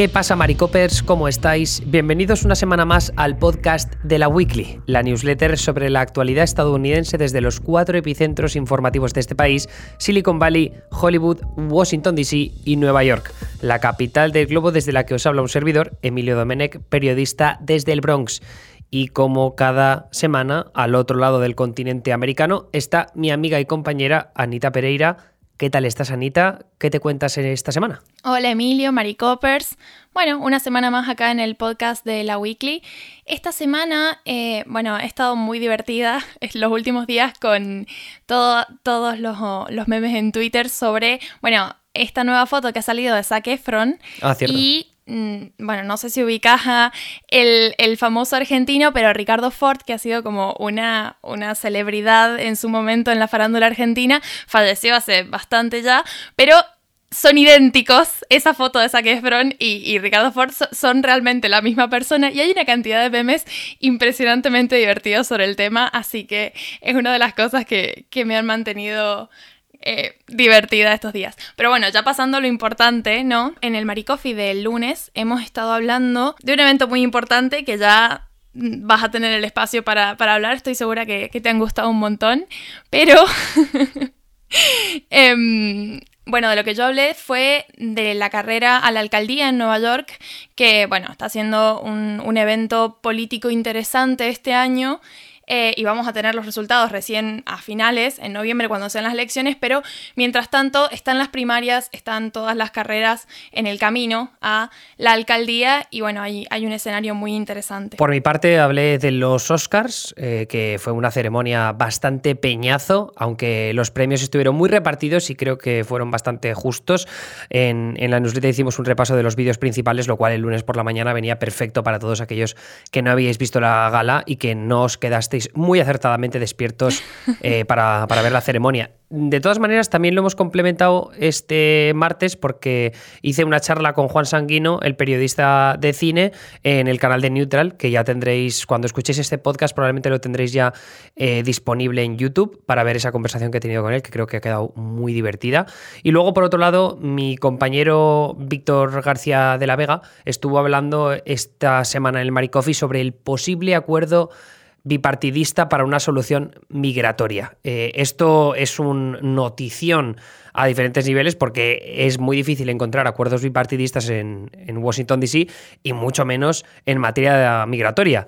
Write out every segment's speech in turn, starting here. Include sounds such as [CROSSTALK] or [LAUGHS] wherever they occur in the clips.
¿Qué pasa, Maricopers? ¿Cómo estáis? Bienvenidos una semana más al podcast de la Weekly, la newsletter sobre la actualidad estadounidense desde los cuatro epicentros informativos de este país: Silicon Valley, Hollywood, Washington DC y Nueva York, la capital del globo desde la que os habla un servidor, Emilio Domenech, periodista desde el Bronx. Y como cada semana, al otro lado del continente americano, está mi amiga y compañera Anita Pereira ¿Qué tal estás, Anita? ¿Qué te cuentas en esta semana? Hola, Emilio, Maricopers. Bueno, una semana más acá en el podcast de la Weekly. Esta semana, eh, bueno, he estado muy divertida [LAUGHS] los últimos días con todos los, los, memes en Twitter sobre, bueno, esta nueva foto que ha salido de Zac Efron. Ah, cierto. Y bueno, no sé si ubicas a el, famoso argentino, pero Ricardo Ford, que ha sido como una, una celebridad en su momento en la farándula argentina, falleció hace bastante ya, pero son idénticos. Esa foto de Zac Efron y, Ricardo Ford son realmente la misma persona y hay una cantidad de memes impresionantemente divertidos sobre el tema, así que es una de las cosas que, que me han mantenido eh, divertida estos días. Pero bueno, ya pasando lo importante, ¿no? En el Maricofi del lunes hemos estado hablando de un evento muy importante que ya vas a tener el espacio para, hablar, estoy segura que, te han gustado un montón, pero... [LAUGHS] Em, bueno, de lo que yo hablé fue de la carrera a la alcaldía en Nueva York, que bueno, está siendo un, un evento político interesante este año eh, y vamos a tener los resultados recién a finales, en noviembre cuando sean las elecciones, pero mientras tanto están las primarias, están todas las carreras en el camino a la alcaldía y bueno, hay, hay un escenario muy interesante. Por mi parte hablé de los Oscars, eh, que fue una ceremonia bastante peñazo, aunque los premios estuvieron muy repartidos y creo que fueron bastante justos. En, en la newsletter hicimos un repaso de los vídeos principales, lo cual el lunes por la mañana venía perfecto para todos aquellos que no habíais visto la gala y que no os quedasteis muy acertadamente despiertos [LAUGHS] eh, para, para ver la ceremonia. De todas maneras, también lo hemos complementado este martes porque hice una charla con Juan Sanguino, el periodista de cine, en el canal de Neutral, que ya tendréis, cuando escuchéis este podcast, probablemente lo tendréis ya eh, disponible en YouTube para ver esa conversación que he tenido con él, que creo que ha quedado muy divertida. Y luego, por otro lado, mi compañero Víctor García de la Vega estuvo hablando esta semana en el Maricofi sobre el posible acuerdo bipartidista para una solución migratoria. Eh, esto es un notición a diferentes niveles porque es muy difícil encontrar acuerdos bipartidistas en, en Washington, D.C. y mucho menos en materia migratoria.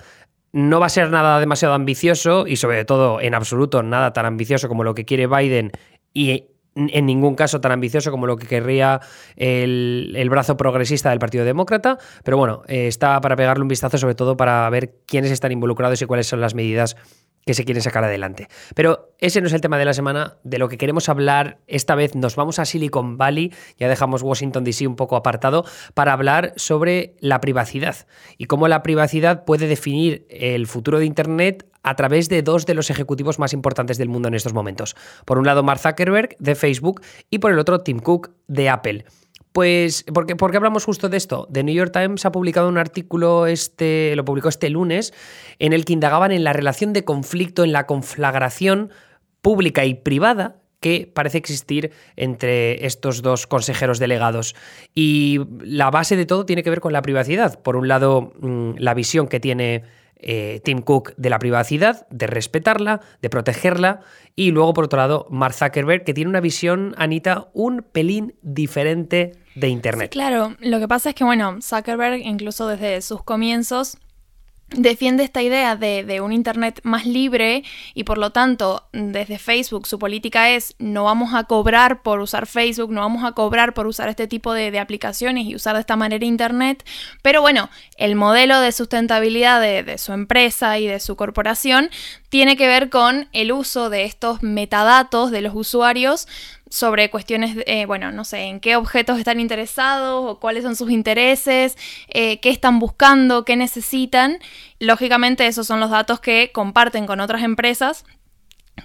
No va a ser nada demasiado ambicioso y sobre todo en absoluto nada tan ambicioso como lo que quiere Biden y en ningún caso tan ambicioso como lo que querría el, brazo progresista del Partido Demócrata, pero bueno, eh, está para pegarle un vistazo sobre todo para ver quiénes están involucrados y cuáles son las medidas que se quieren sacar adelante. Pero ese no es el tema de la semana. De lo que queremos hablar esta vez nos vamos a Silicon Valley, ya dejamos Washington DC un poco apartado, para hablar sobre la privacidad y cómo la privacidad puede definir el futuro de Internet a través de dos de los ejecutivos más importantes del mundo en estos momentos. Por un lado, Mark Zuckerberg de Facebook y por el otro, Tim Cook de Apple. Pues, ¿por qué, hablamos justo de esto? The New York Times ha publicado un artículo, este, lo publicó este lunes, en el que indagaban en la relación de conflicto, en la conflagración pública y privada que parece existir entre estos dos consejeros delegados. Y la base de todo tiene que ver con la privacidad. Por un lado, mm, la visión que tiene eh, Tim Cook de la privacidad, de respetarla, de protegerla, y luego por otro lado Mark Zuckerberg, que tiene una visión, Anita, un pelín diferente de Internet. claro, lo que pasa es que, bueno, Zuckerberg incluso desde sus comienzos defiende esta idea de, un Internet más libre y por lo tanto desde Facebook su política es no vamos a cobrar por usar Facebook, no vamos a cobrar por usar este tipo de, aplicaciones y usar de esta manera Internet, pero bueno, el modelo de sustentabilidad de, de su empresa y de su corporación tiene que ver con el uso de estos metadatos de los usuarios sobre cuestiones, eh, bueno, no sé, en qué objetos están interesados o cuáles son sus intereses, eh, qué están buscando, qué necesitan. Lógicamente esos son los datos que comparten con otras empresas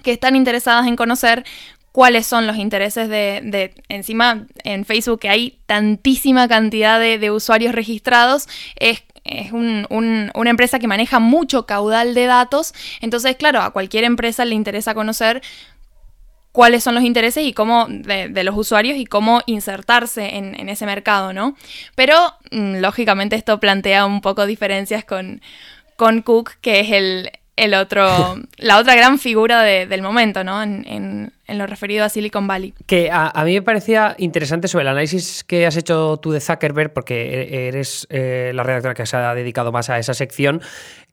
que están interesadas en conocer cuáles son los intereses de, encima en Facebook que hay tantísima cantidad de, usuarios registrados, es, es una empresa que maneja mucho caudal de datos, entonces claro, a cualquier empresa le interesa conocer cuáles son los intereses y cómo de, los usuarios y cómo insertarse en, ese mercado, ¿no? Pero mm, lógicamente esto plantea un poco diferencias con, con Cook, que es el, el otro, [LAUGHS] la otra gran figura del momento, ¿no? En, lo referido a Silicon Valley. Que a, mí me parecía interesante sobre el análisis que has hecho tú de Zuckerberg, porque e, eres eh, la redactora que se ha dedicado más a esa sección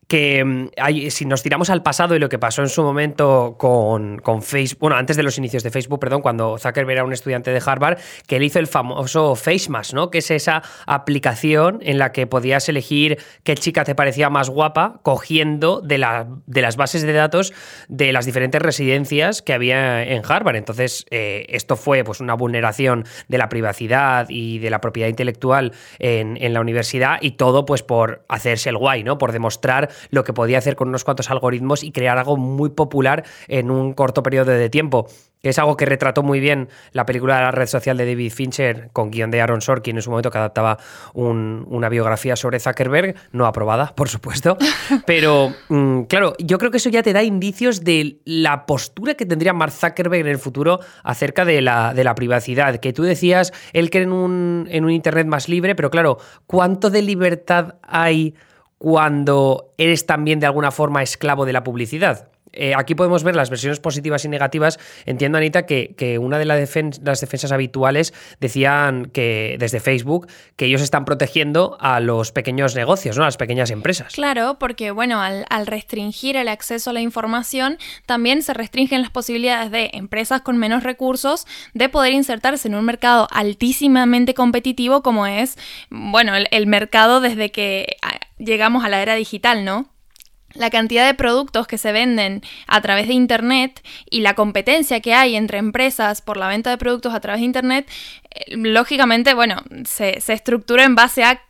que mm, hay, si nos tiramos al pasado y lo que pasó en su momento con, Facebook, bueno, antes de los inicios de Facebook, perdón, cuando Zuckerberg era un estudiante de Harvard, que él hizo el famoso FaceMask, ¿no? Que es esa aplicación en la que podías elegir qué chica te parecía más guapa, cogiendo de, la, de las bases de datos de las diferentes residencias que había en Harvard. Entonces, eh, esto fue pues, una vulneración de la privacidad y de la propiedad intelectual en, en la universidad y todo pues por hacerse el guay, ¿no? Por demostrar lo que podía hacer con unos cuantos algoritmos y crear algo muy popular en un corto periodo de tiempo que es algo que retrató muy bien la película de la red social de David Fincher con guion de Aaron Sorkin en su momento que adaptaba una biografía sobre Zuckerberg, no aprobada, por supuesto, [LAUGHS] pero mm, claro, yo creo que eso ya te da indicios de la postura que tendría Mark Zuckerberg en el futuro acerca de la, de la privacidad, que tú decías, él cree en un, en un Internet más libre, pero claro, ¿cuánto de libertad hay? Cuando eres también de alguna forma esclavo de la publicidad. Eh, aquí podemos ver las versiones positivas y negativas. Entiendo, Anita, que, una de las defensas habituales decían que desde Facebook que ellos están protegiendo a los pequeños negocios, ¿no? a las pequeñas empresas. Claro, porque bueno, al, restringir el acceso a la información, también se restringen las posibilidades de empresas con menos recursos de poder insertarse en un mercado altísimamente competitivo como es, bueno, el mercado desde que llegamos a la era digital, ¿no? La cantidad de productos que se venden a través de Internet y la competencia que hay entre empresas por la venta de productos a través de Internet, eh, lógicamente, bueno, se, se estructura en base a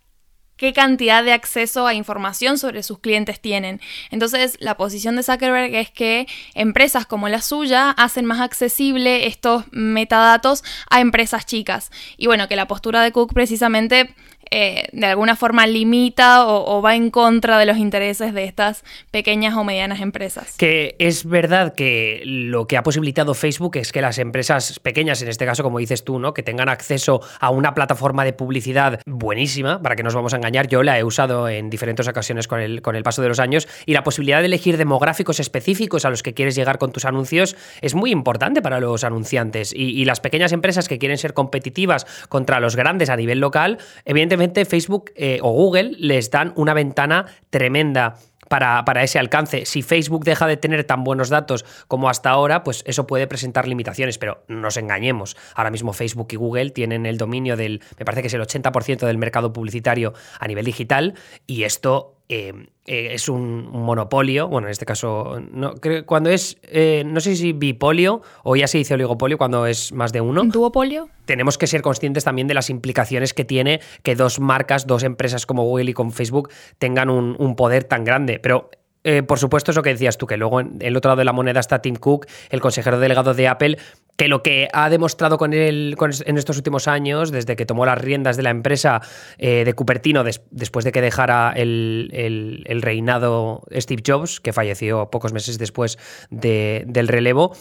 qué cantidad de acceso a información sobre sus clientes tienen. Entonces, la posición de Zuckerberg es que empresas como la suya hacen más accesible estos metadatos a empresas chicas. Y bueno, que la postura de Cook precisamente eh, de alguna forma limita o, va en contra de los intereses de estas pequeñas o medianas empresas. Que es verdad que lo que ha posibilitado Facebook es que las empresas pequeñas, en este caso, como dices tú, ¿no? que tengan acceso a una plataforma de publicidad buenísima, para que nos vamos a engañar, yo la he usado en diferentes ocasiones con el, con el paso de los años, y la posibilidad de elegir demográficos específicos a los que quieres llegar con tus anuncios es muy importante para los anunciantes. Y, y las pequeñas empresas que quieren ser competitivas contra los grandes a nivel local, evidentemente Facebook eh, o Google les dan una ventana tremenda. Para, para, ese alcance. Si Facebook deja de tener tan buenos datos como hasta ahora, pues eso puede presentar limitaciones, pero no nos engañemos. Ahora mismo Facebook y Google tienen el dominio del, me parece que es el 80% del mercado publicitario a nivel digital, y esto eh, eh, es un, monopolio, bueno, en este caso, no, creo, cuando es, eh, no sé si bipolio o ya se dice oligopolio cuando es más de uno. ¿Duopolio? Tenemos que ser conscientes también de las implicaciones que tiene que dos marcas, dos empresas como Google y con Facebook tengan un, un poder tan grande. Pero eh, por supuesto, eso que decías tú, que luego en el otro lado de la moneda está Tim Cook, el consejero delegado de Apple, que lo que ha demostrado con él en estos últimos años, desde que tomó las riendas de la empresa eh, de Cupertino, después de que dejara el, reinado Steve Jobs, que falleció pocos meses después del relevo,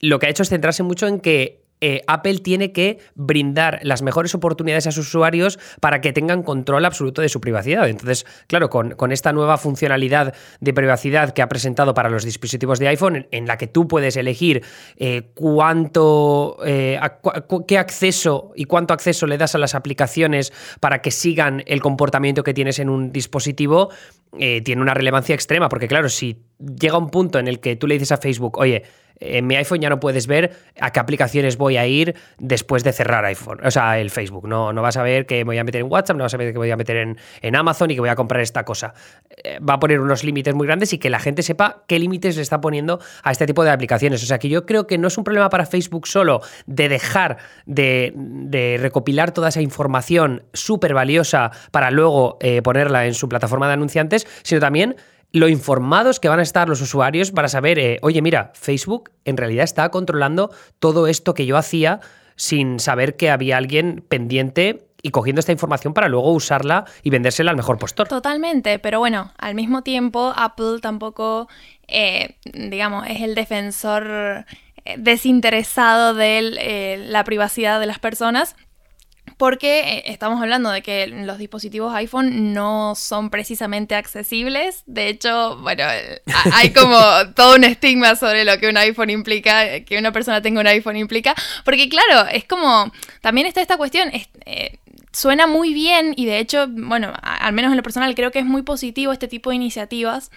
lo que ha hecho es centrarse mucho en que eh, Apple tiene que brindar las mejores oportunidades a sus usuarios para que tengan control absoluto de su privacidad. Entonces, claro, con, esta nueva funcionalidad de privacidad que ha presentado para los dispositivos de iPhone, en, la que tú puedes elegir eh, cuánto, eh, qué acceso y cuánto acceso le das a las aplicaciones para que sigan el comportamiento que tienes en un dispositivo, tiene una relevancia extrema, porque claro, si llega un punto en el que tú le dices a Facebook, oye, en mi iPhone ya no puedes ver a qué aplicaciones voy a ir después de cerrar iPhone, o sea, el Facebook. No, no vas a ver que me voy a meter en WhatsApp, no vas a ver que voy a meter en, en Amazon y que voy a comprar esta cosa. Eh, va a poner unos límites muy grandes y que la gente sepa qué límites le está poniendo a este tipo de aplicaciones. O sea, que yo creo que no es un problema para Facebook solo de dejar de, recopilar toda esa información súper valiosa para luego eh, ponerla en su plataforma de anunciantes, sino también lo informados que van a estar los usuarios para saber, eh, oye, mira, Facebook en realidad está controlando todo esto que yo hacía sin saber que había alguien pendiente y cogiendo esta información para luego usarla y vendérsela al mejor postor. Totalmente, pero bueno, al mismo tiempo Apple tampoco, eh, digamos, es el defensor desinteresado de la privacidad de las personas porque eh, estamos hablando de que los dispositivos iPhone no son precisamente accesibles. De hecho, bueno, eh, hay como [LAUGHS] todo un estigma sobre lo que un iPhone implica, que una persona tenga un iPhone implica, porque claro, es como, también está esta cuestión, eh, suena muy bien y de hecho, bueno, al menos en lo personal creo que es muy positivo este tipo de iniciativas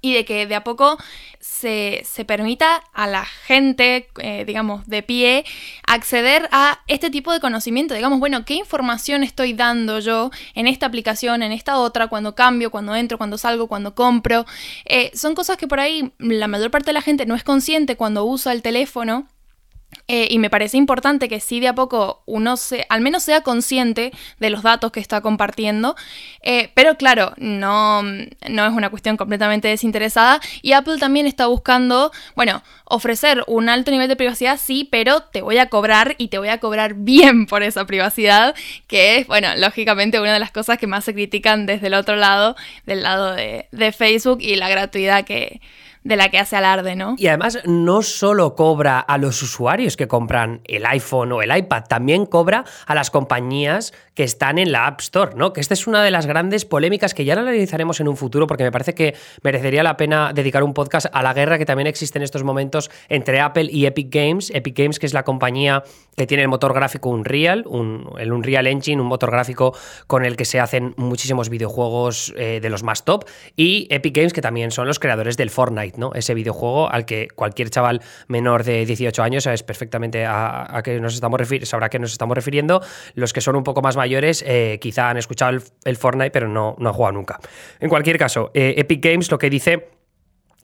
y de que de a poco se, permita a la gente, eh, digamos, de pie, acceder a este tipo de conocimiento. Digamos, bueno, ¿qué información estoy dando yo en esta aplicación, en esta otra, cuando cambio, cuando entro, cuando salgo, cuando compro? Eh, son cosas que por ahí la mayor parte de la gente no es consciente cuando usa el teléfono eh, y me parece importante que sí de a poco uno se, al menos sea consciente de los datos que está compartiendo. Eh, pero claro, no, no es una cuestión completamente desinteresada. Y Apple también está buscando, bueno, ofrecer un alto nivel de privacidad, sí, pero te voy a cobrar y te voy a cobrar bien por esa privacidad, que es, bueno, lógicamente una de las cosas que más se critican desde el otro lado, del lado de, de Facebook y la gratuidad que de la que hace alarde, ¿no? Y además no solo cobra a los usuarios que compran el iPhone o el iPad, también cobra a las compañías que están en la App Store, ¿no? Que esta es una de las grandes polémicas que ya la analizaremos en un futuro porque me parece que merecería la pena dedicar un podcast a la guerra que también existe en estos momentos entre Apple y Epic Games. Epic Games, que es la compañía que tiene el motor gráfico Unreal, un, el Unreal Engine, un motor gráfico con el que se hacen muchísimos videojuegos eh, de los más top, y Epic Games, que también son los creadores del Fortnite, ¿no? Ese videojuego al que cualquier chaval menor de 18 años sabes perfectamente a, qué nos estamos sabrá a qué nos estamos refiriendo. Los que son un poco más mayores eh, quizá han escuchado el, Fortnite, pero no, no han jugado nunca. En cualquier caso, eh, Epic Games lo que dice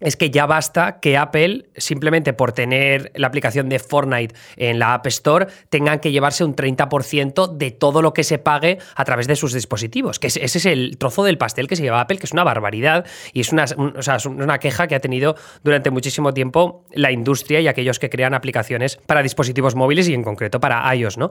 es que ya basta que Apple, simplemente por tener la aplicación de Fortnite en la App Store, tengan que llevarse un 30% de todo lo que se pague a través de sus dispositivos. Que ese es el trozo del pastel que se lleva Apple, que es una barbaridad y es una, una queja que ha tenido durante muchísimo tiempo la industria y aquellos que crean aplicaciones para dispositivos móviles y en concreto para iOS, ¿no?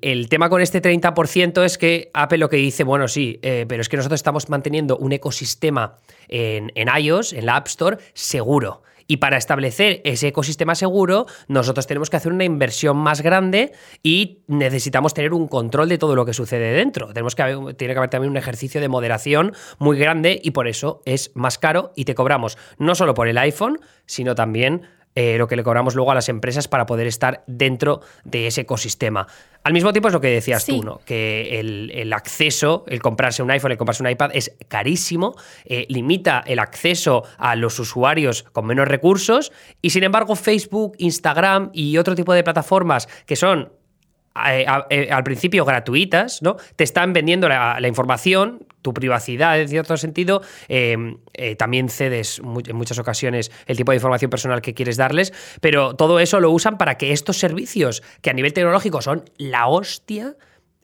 El tema con este 30% es que Apple lo que dice, bueno, sí, eh, pero es que nosotros estamos manteniendo un ecosistema en, en iOS, en la App Store, seguro. Y para establecer ese ecosistema seguro, nosotros tenemos que hacer una inversión más grande y necesitamos tener un control de todo lo que sucede dentro. Tenemos que tiene que haber también un ejercicio de moderación muy grande y por eso es más caro y te cobramos no solo por el iPhone, sino también eh, lo que le cobramos luego a las empresas para poder estar dentro de ese ecosistema. Al mismo tiempo es lo que decías tú, ¿no? Que el, acceso, el comprarse un iPhone, el comprarse un iPad es carísimo, eh, limita el acceso a los usuarios con menos recursos y sin embargo Facebook, Instagram y otro tipo de plataformas que son al principio gratuitas, ¿no? Te están vendiendo la, información, tu privacidad en cierto sentido, em, eh, también cedes en muchas ocasiones el tipo de información personal que quieres darles, pero todo eso lo usan para que estos servicios, que a nivel tecnológico son la hostia,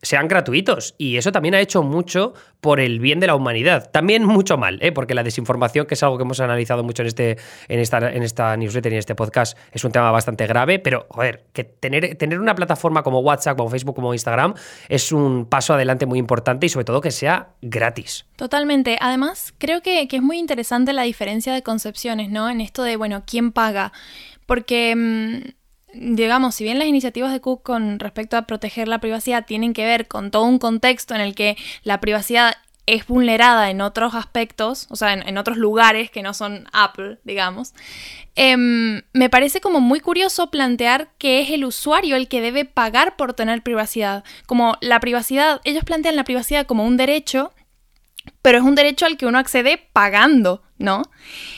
sean gratuitos. Y eso también ha hecho mucho por el bien de la humanidad. También mucho mal, ¿eh? porque la desinformación, que es algo que hemos analizado mucho en, este, en, esta, en esta newsletter y en este podcast, es un tema bastante grave. Pero, joder, que tener, tener una plataforma como WhatsApp, como Facebook, como Instagram, es un paso adelante muy importante y sobre todo que sea gratis. Totalmente. Además, creo que, es muy interesante la diferencia de concepciones, ¿no? En esto de, bueno, ¿quién paga? Porque... Mm, digamos, si bien las iniciativas de Cook con respecto a proteger la privacidad tienen que ver con todo un contexto en el que la privacidad es vulnerada en otros aspectos, o sea, en, otros lugares que no son Apple, digamos, em, me parece como muy curioso plantear que es el usuario el que debe pagar por tener privacidad. Como la privacidad, ellos plantean la privacidad como un derecho, pero es un derecho al que uno accede pagando, ¿no?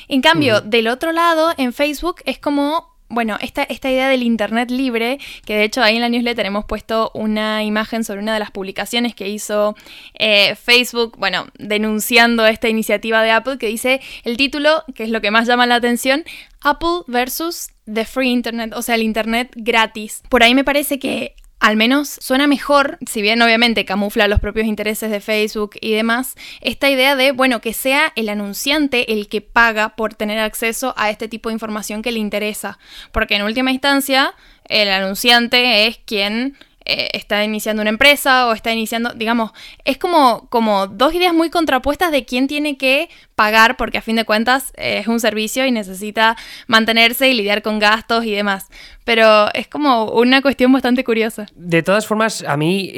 En cambio, del otro lado, en Facebook es como bueno, esta, esta idea del Internet libre, que de hecho ahí en la newsletter hemos puesto una imagen sobre una de las publicaciones que hizo eh, Facebook, bueno, denunciando esta iniciativa de Apple, que dice el título, que es lo que más llama la atención, Apple versus The Free Internet, o sea, el Internet gratis. Por ahí me parece que al menos suena mejor, si bien obviamente camufla los propios intereses de Facebook y demás, esta idea de, bueno, que sea el anunciante el que paga por tener acceso a este tipo de información que le interesa. Porque en última instancia, el anunciante es quien eh, está iniciando una empresa o está iniciando, digamos, es como, como dos ideas muy contrapuestas de quién tiene que pagar, porque a fin de cuentas eh, es un servicio y necesita mantenerse y lidiar con gastos y demás. Pero es como una cuestión bastante curiosa. De todas formas, a mí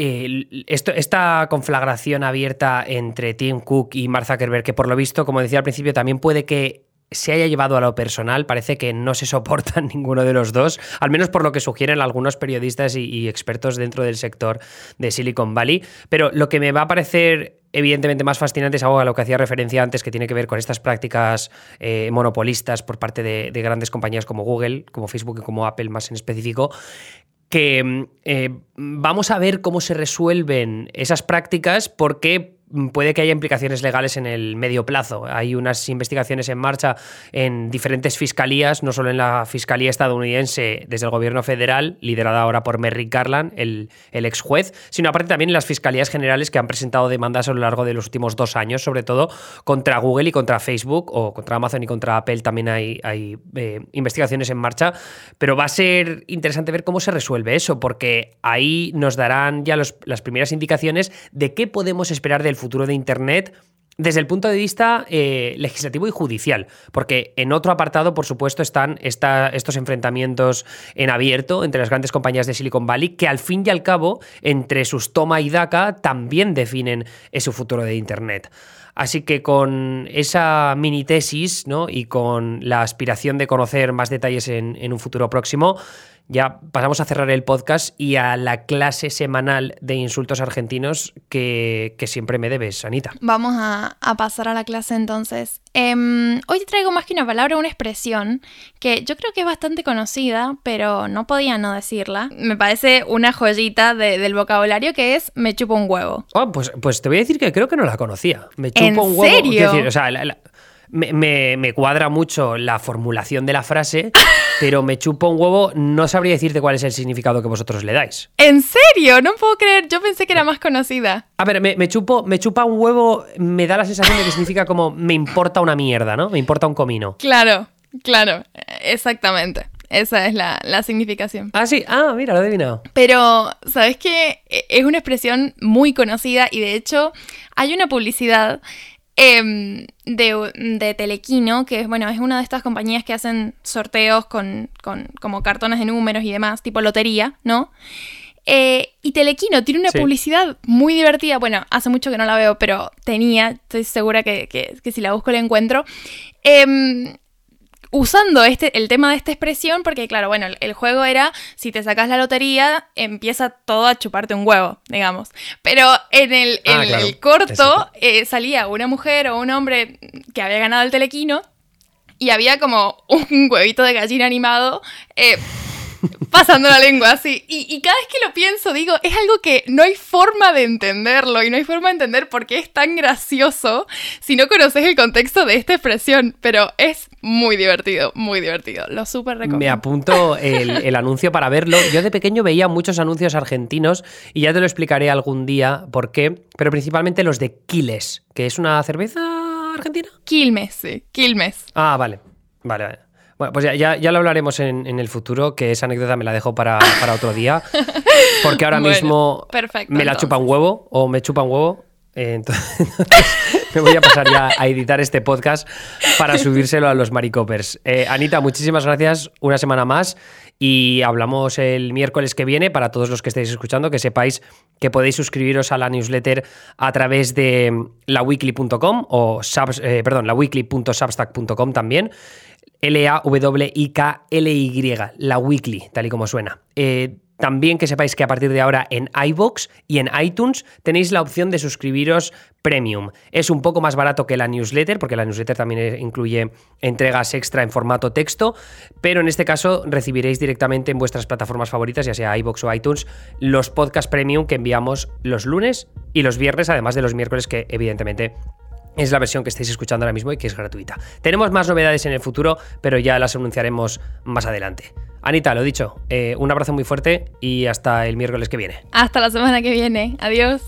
esto, esta conflagración abierta entre Tim Cook y Mark Zuckerberg, que por lo visto, como decía al principio, también puede que se haya llevado a lo personal, parece que no se soportan [LAUGHS] ninguno de los dos, al menos por lo que sugieren algunos periodistas y, expertos dentro del sector de Silicon Valley. Pero lo que me va a parecer evidentemente más fascinante es algo a lo que hacía referencia antes, que tiene que ver con estas prácticas eh, monopolistas por parte de, grandes compañías como Google, como Facebook y como Apple más en específico, que mm, eh, vamos a ver cómo se resuelven esas prácticas porque puede que haya implicaciones legales en el medio plazo. Hay unas investigaciones en marcha en diferentes fiscalías, no solo en la Fiscalía estadounidense desde el gobierno federal, liderada ahora por Merrick Garland, el, el ex juez, sino aparte también en las fiscalías generales que han presentado demandas a lo largo de los últimos dos años, sobre todo contra Google y contra Facebook, o contra Amazon y contra Apple también hay, hay eh, investigaciones en marcha. Pero va a ser interesante ver cómo se resuelve eso, porque ahí nos darán ya las primeras indicaciones de qué podemos esperar del futuro de Internet desde el punto de vista eh, legislativo y judicial, porque en otro apartado, por supuesto, están estos enfrentamientos en abierto entre las grandes compañías de Silicon Valley, que al fin y al cabo, entre sus toma y daca, también definen ese futuro de Internet. Así que con esa mini tesis ¿no? y con la aspiración de conocer más detalles en un futuro próximo, ya pasamos a cerrar el podcast y a la clase semanal de insultos argentinos que, siempre me debes, Anita. Vamos a, pasar a la clase entonces. Em, hoy te traigo más que una palabra, una expresión que yo creo que es bastante conocida, pero no podía no decirla. Me parece una joyita del vocabulario que es me chupo un huevo. Oh, pues, pues te voy a decir que creo que no la conocía. Me chupo un huevo. Serio? o sea, me, cuadra mucho la formulación de la frase, [LAUGHS] pero me chupo un huevo, no sabría decirte cuál es el significado que vosotros le dais. ¿En serio? No puedo creer, yo pensé que era más conocida. A ver, me, chupo, me chupa un huevo, me da la sensación de que significa como me importa una mierda, ¿no? Me importa un comino. Claro, claro, exactamente. Esa es la, la, significación. Ah, sí. Ah, mira, lo he adivinado. Pero, ¿sabes qué? E, es una expresión muy conocida y de hecho hay una publicidad Em, de, de, Telequino, que es, bueno, es una de estas compañías que hacen sorteos con, con como cartones de números y demás, tipo lotería, ¿no? Eh, y Telequino tiene una publicidad muy divertida. Bueno, hace mucho que no la veo, pero tenía, estoy segura que, que, que si la busco la encuentro. Eh, usando este, el tema de esta expresión, porque claro, bueno, el, juego era, si te sacas la lotería, empieza todo a chuparte un huevo, digamos. Pero en el, ah, el corto eh, salía una mujer o un hombre que había ganado el telequino y había como un huevito de gallina animado. Eh, [LAUGHS] pasando la lengua así. Y, cada vez que lo pienso, digo, es algo que no hay forma de entenderlo y no hay forma de entender por qué es tan gracioso si no conoces el contexto de esta expresión. Pero es muy divertido, muy divertido. Lo súper recomiendo. Me apunto el, anuncio para verlo. Yo de pequeño veía muchos anuncios argentinos y ya te lo explicaré algún día por qué, pero principalmente los de Quiles, que es una cerveza argentina. Quilmes, sí, Quilmes. Ah, vale. Vale, vale. Bueno, pues ya, ya, lo hablaremos en, el futuro, que esa anécdota me la dejo para, otro día. [LAUGHS] Porque ahora mismo me la chupa un huevo o me chupa un huevo. Eh, entonces, [LAUGHS] me voy a pasar ya a editar este podcast para [LAUGHS] subírselo a los Maricopers. Eh, Anita, muchísimas gracias una semana más y hablamos el miércoles que viene para todos los que estéis escuchando, que sepáis que podéis suscribiros a la newsletter a través de laweekly.com o subs, eh, perdón, laweekly.substack.com también. L-A-W-I-K-L-Y, la weekly, tal y como suena. Eh, también que sepáis que a partir de ahora en iBox y en iTunes tenéis la opción de suscribiros premium. Es un poco más barato que la newsletter, porque la newsletter también incluye entregas extra en formato texto, pero en este caso recibiréis directamente en vuestras plataformas favoritas, ya sea iBox o iTunes, los podcasts premium que enviamos los lunes y los viernes, además de los miércoles que evidentemente es la versión que estáis escuchando ahora mismo y que es gratuita. Tenemos más novedades en el futuro, pero ya las anunciaremos más adelante. Anita, lo dicho, eh, un abrazo muy fuerte y hasta el miércoles que viene. Hasta la semana que viene. Adiós.